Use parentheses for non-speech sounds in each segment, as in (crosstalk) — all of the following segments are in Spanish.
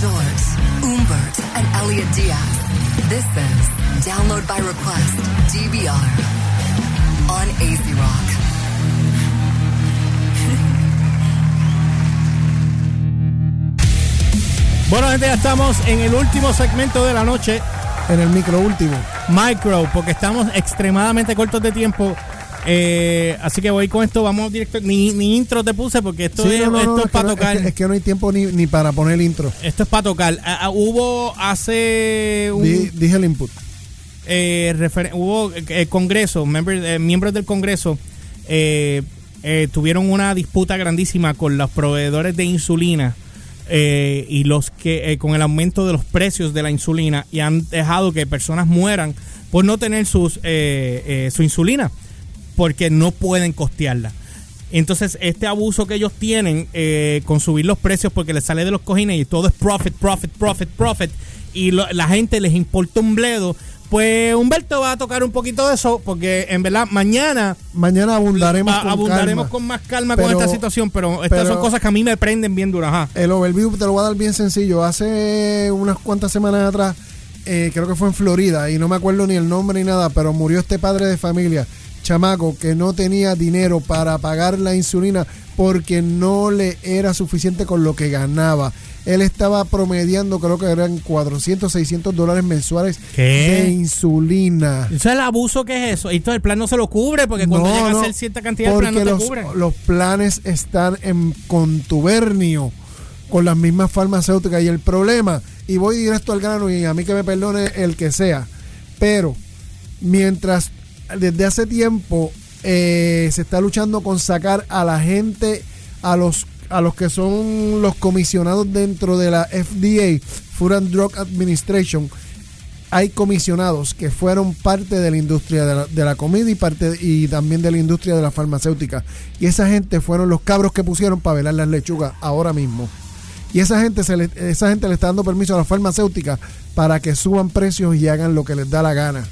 George, Umbert, and Elliot Diaz. This is Download by Request, DBR, on AZ Rock. (laughs) Bueno, gente, ya estamos en el último segmento de la noche, En el micro último. Micro, porque estamos extremadamente cortos de tiempo. Eh, así que voy con esto, vamos directo. Ni, ni intro te puse porque esto Sí, es, no, no, esto no, es para tocar. Es que, es que no hay tiempo ni, ni para poner el intro. Esto es para tocar. Ah, ah, hubo hace un, Di- dije el input. eh, refer- hubo eh, Congreso, member- eh, miembros del Congreso eh, eh, tuvieron una disputa grandísima con los proveedores de insulina eh, y los que con el aumento de los precios de la insulina y han dejado que personas mueran por no tener sus su insulina porque no pueden costearla. Entonces, este abuso que ellos tienen eh, con subir los precios porque les sale de los cojines y todo es profit, profit, profit, profit, y lo- la gente les importa un bledo, pues Humberto va a tocar un poquito de eso porque en verdad mañana Mañana abundaremos va- con abundaremos calma. con más calma Pero- con esta situación, pero estas pero- son cosas que a mí me prenden bien duras. ajá. El overview te lo voy a dar bien sencillo. Hace unas cuantas semanas atrás, eh, creo que fue en Florida, y no me acuerdo ni el nombre ni nada, pero murió este padre de familia, chamaco, que no tenía dinero para pagar la insulina porque no le era suficiente con lo que ganaba. Él estaba promediando, creo que eran 400, 600 dólares mensuales ¿Qué? de insulina. Eso es el abuso que es eso. Y todo el plan no se lo cubre porque cuando No, llega no, a ser cierta cantidad de plan no te los, cubre. los planes están en contubernio con las mismas farmacéuticas y el problema, y voy directo al grano y a mí que me perdone el que sea, pero mientras desde hace tiempo eh, se está luchando con sacar a la gente, a los a los que son los comisionados dentro de la FDA, Food and Drug Administration, hay comisionados que fueron parte de la industria de la, comida y parte y también de la industria de la farmacéutica. Y esa gente fueron los cabros que pusieron para velar las lechugas ahora mismo. Y esa gente, se le, esa gente le está dando permiso a la farmacéutica para que suban precios y hagan lo que les da la gana.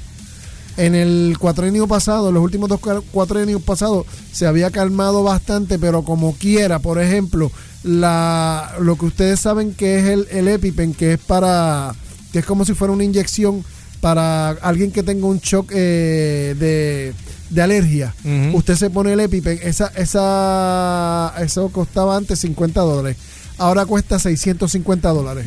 En el cuatrenio pasado, en los últimos dos cua- cuatrenios pasados, se había calmado bastante, pero como quiera, por ejemplo, la, lo que ustedes saben que es el, el EpiPen, que es para, que es como si fuera una inyección para alguien que tenga un shock eh, de, de alergia. Usted se pone el EpiPen, esa, esa, eso costaba antes 50 dólares, ahora cuesta 650 dólares.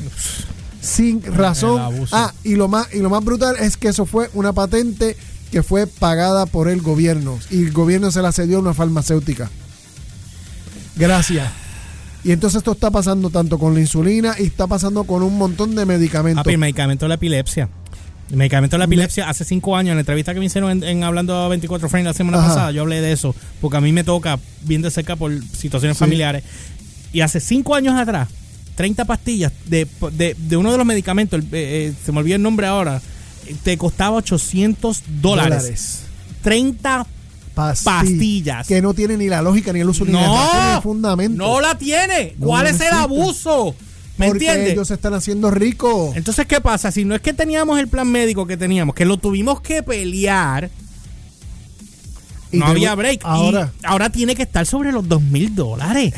Sin razón. Ah, y lo más y lo más brutal es que eso fue una patente que fue pagada por el gobierno y el gobierno se la cedió a una farmacéutica. Gracias. Y entonces esto está pasando tanto con la insulina y está pasando con un montón de medicamentos. Papi, el medicamento de la epilepsia. El medicamento de la epilepsia, hace cinco años, en la entrevista que me hicieron en, en Hablando 24 Frames la semana Ajá. pasada, yo hablé de eso, porque a mí me toca bien de cerca por situaciones Sí. familiares. Y hace cinco años atrás, 30 pastillas de, de, de uno de los medicamentos, eh, eh, se me olvidó el nombre ahora, eh, te costaba 800 dólares. 30 Pastillas. pastillas. Que no tiene ni la lógica ni el uso ni la ni el fundamento. no la tiene. ¿Cuál es el abuso? ¿Me porque entiendes? ellos se están haciendo ricos. Entonces, ¿qué pasa? Si no es que teníamos el plan médico que teníamos, que lo tuvimos que pelear, Y no había break. Ahora, Y ahora tiene que estar sobre los dos mil dólares.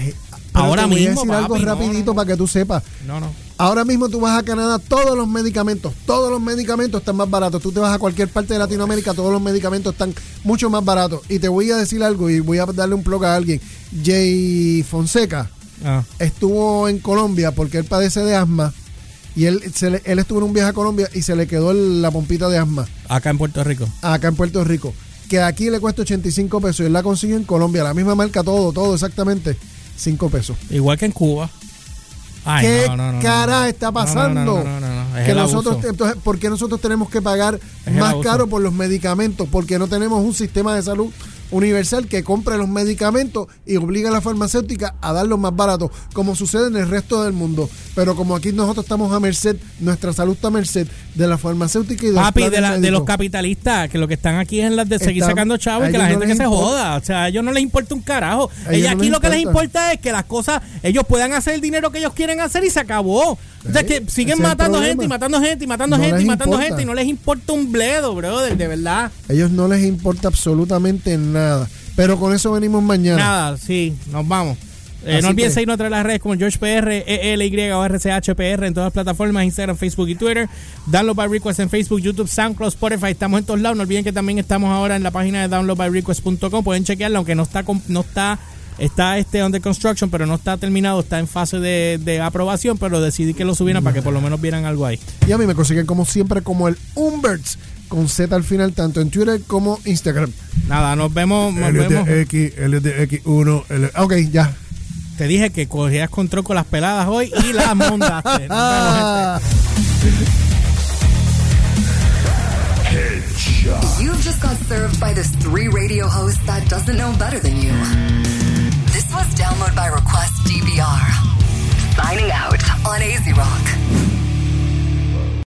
Pero ahora te voy a decir algo papi, no, rapidito no, para que tú sepas. No, no. Ahora mismo tú vas a Canadá, todos los medicamentos, todos los medicamentos están más baratos. Tú te vas a cualquier parte de Latinoamérica, todos los medicamentos están mucho más baratos. Y te voy a decir algo y voy a darle un plug a alguien. Jay Fonseca Ah. estuvo en Colombia porque él padece de asma. Y él, se le- él estuvo en un viaje a Colombia y se le quedó el- la pompita de asma Acá en Puerto Rico. acá en Puerto Rico. Que aquí le cuesta 85 pesos y él la consiguió en Colombia. La misma marca, todo, todo exactamente. 5 pesos. Igual que en Cuba. Ay, ¿Qué no, no, no, cara está pasando? Es que nosotros, entonces, ¿por qué nosotros tenemos que pagar Es más caro por los medicamentos? Porque no tenemos un sistema de salud universal que compre los medicamentos y obliga a la farmacéutica a darlos más baratos, como sucede en el resto del mundo. Pero como aquí nosotros estamos a merced, nuestra salud está a merced de la farmacéutica y de los de, la- de los capitalistas, que lo que están aquí es en las de seguir sacando chavos y que la gente que se joda. O sea, a ellos no les importa un carajo. A ellos no aquí lo que les importa es que las cosas, ellos puedan hacer el dinero que ellos quieren hacer y se acabó. O sea, que siguen matando gente y matando gente y matando No gente y matando importa. gente y no les importa un bledo, brother, de verdad. A ellos no les importa absolutamente nada. Pero con eso venimos mañana. Nada, sí, nos vamos. Eh, no olviden seguirnos a través de las redes como GeorgePR, ELY o RCHPR en todas las plataformas, Instagram, Facebook y Twitter. Download by Request en Facebook, YouTube, SoundCloud, Spotify. Estamos en todos lados. No olviden que también estamos ahora en la página de downloadbyrequest.com. Pueden chequearla, aunque no está, no está, está este under construction, pero no está terminado. Está en fase de, de aprobación, pero decidí que lo subieran para que por lo menos vieran algo ahí. Y a mí me consiguen como siempre como el Umberts con Z al final, tanto en Twitter como Instagram. Nada, nos vemos. Nos X, Elliot de X1. L- Ok, ya. Te dije que cogías control con las peladas hoy y las (laughs) mondaste. Nos vemos, gente. You've just got served by this three radio host that doesn't know better than you. Was Download by Request DBR. Signing out on AZ Rock.